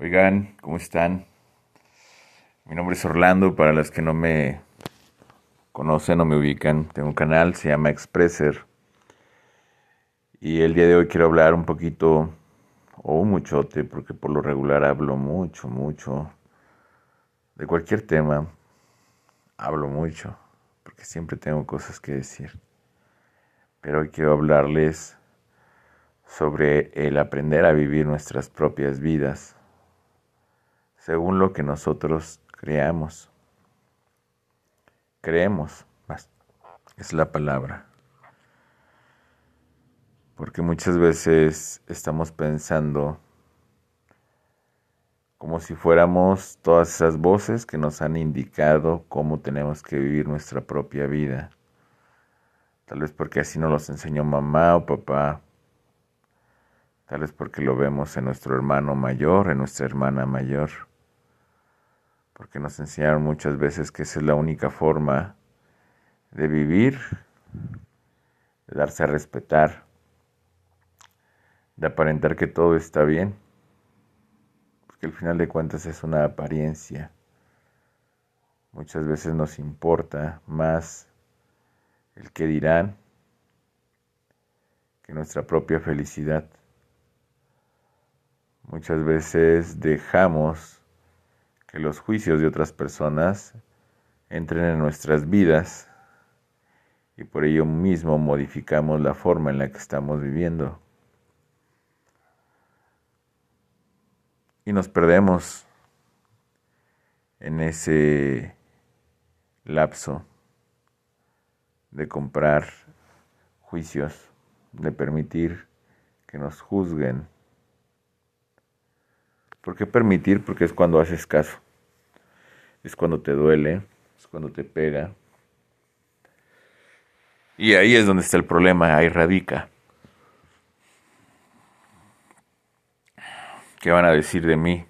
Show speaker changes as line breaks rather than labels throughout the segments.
Oigan, ¿cómo están? Mi nombre es Orlando, para las que no me conocen o me ubican, tengo un canal, se llama Expresser. Y el día de hoy quiero hablar un poquito, o un muchote, porque por lo regular hablo mucho, mucho, de cualquier tema. Hablo mucho, porque siempre tengo cosas que decir. Pero hoy quiero hablarles sobre el aprender a vivir nuestras propias vidas según lo que nosotros creamos. Creemos, es la palabra. Porque muchas veces estamos pensando como si fuéramos todas esas voces que nos han indicado cómo tenemos que vivir nuestra propia vida. Tal vez porque así nos los enseñó mamá o papá. Tal vez porque lo vemos en nuestro hermano mayor, en nuestra hermana mayor porque nos enseñaron muchas veces que esa es la única forma de vivir, de darse a respetar, de aparentar que todo está bien, porque al final de cuentas es una apariencia. Muchas veces nos importa más el que dirán que nuestra propia felicidad. Muchas veces dejamos que los juicios de otras personas entren en nuestras vidas y por ello mismo modificamos la forma en la que estamos viviendo. Y nos perdemos en ese lapso de comprar juicios, de permitir que nos juzguen ¿Por qué permitir? Porque es cuando haces caso. Es cuando te duele, es cuando te pega. Y ahí es donde está el problema, ahí radica. ¿Qué van a decir de mí?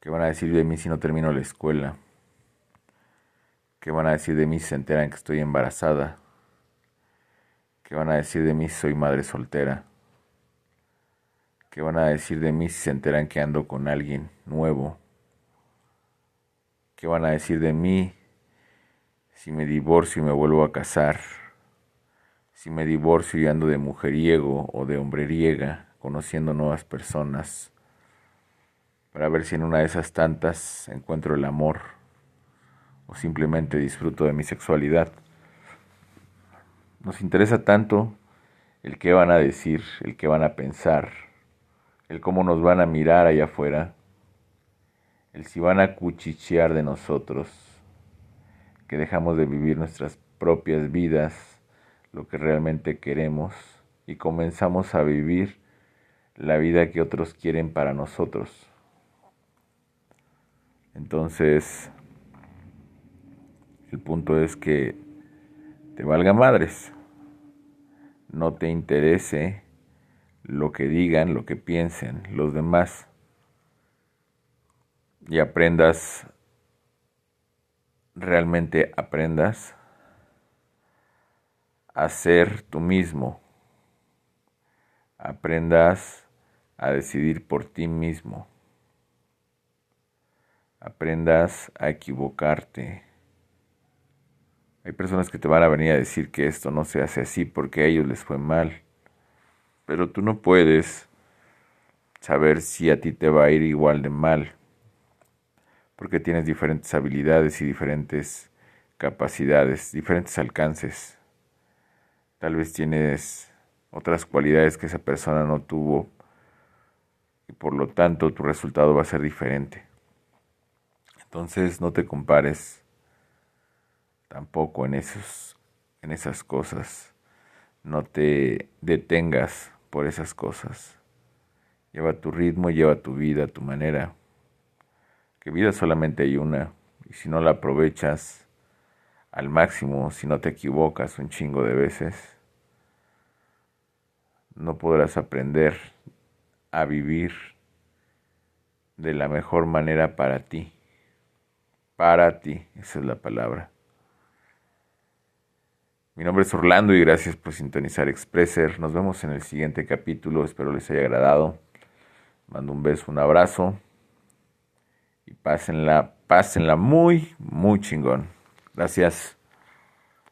¿Qué van a decir de mí si no termino la escuela? ¿Qué van a decir de mí si se enteran que estoy embarazada? ¿Qué van a decir de mí si soy madre soltera? ¿Qué van a decir de mí si se enteran que ando con alguien nuevo? ¿Qué van a decir de mí si me divorcio y me vuelvo a casar? Si me divorcio y ando de mujeriego o de hombreriega, conociendo nuevas personas, para ver si en una de esas tantas encuentro el amor o simplemente disfruto de mi sexualidad. Nos interesa tanto el qué van a decir, el qué van a pensar el cómo nos van a mirar allá afuera, el si van a cuchichear de nosotros, que dejamos de vivir nuestras propias vidas, lo que realmente queremos, y comenzamos a vivir la vida que otros quieren para nosotros. Entonces, el punto es que te valga madres, no te interese lo que digan, lo que piensen los demás. Y aprendas, realmente aprendas a ser tú mismo, aprendas a decidir por ti mismo, aprendas a equivocarte. Hay personas que te van a venir a decir que esto no se hace así porque a ellos les fue mal pero tú no puedes saber si a ti te va a ir igual de mal, porque tienes diferentes habilidades y diferentes capacidades, diferentes alcances. Tal vez tienes otras cualidades que esa persona no tuvo y por lo tanto tu resultado va a ser diferente. Entonces no te compares tampoco en esos en esas cosas. No te detengas por esas cosas. Lleva tu ritmo, lleva tu vida, tu manera. Que vida solamente hay una. Y si no la aprovechas al máximo, si no te equivocas un chingo de veces, no podrás aprender a vivir de la mejor manera para ti. Para ti, esa es la palabra. Mi nombre es Orlando y gracias por sintonizar Expresser. Nos vemos en el siguiente capítulo. Espero les haya agradado. Mando un beso, un abrazo. Y pásenla, pásenla muy, muy chingón. Gracias.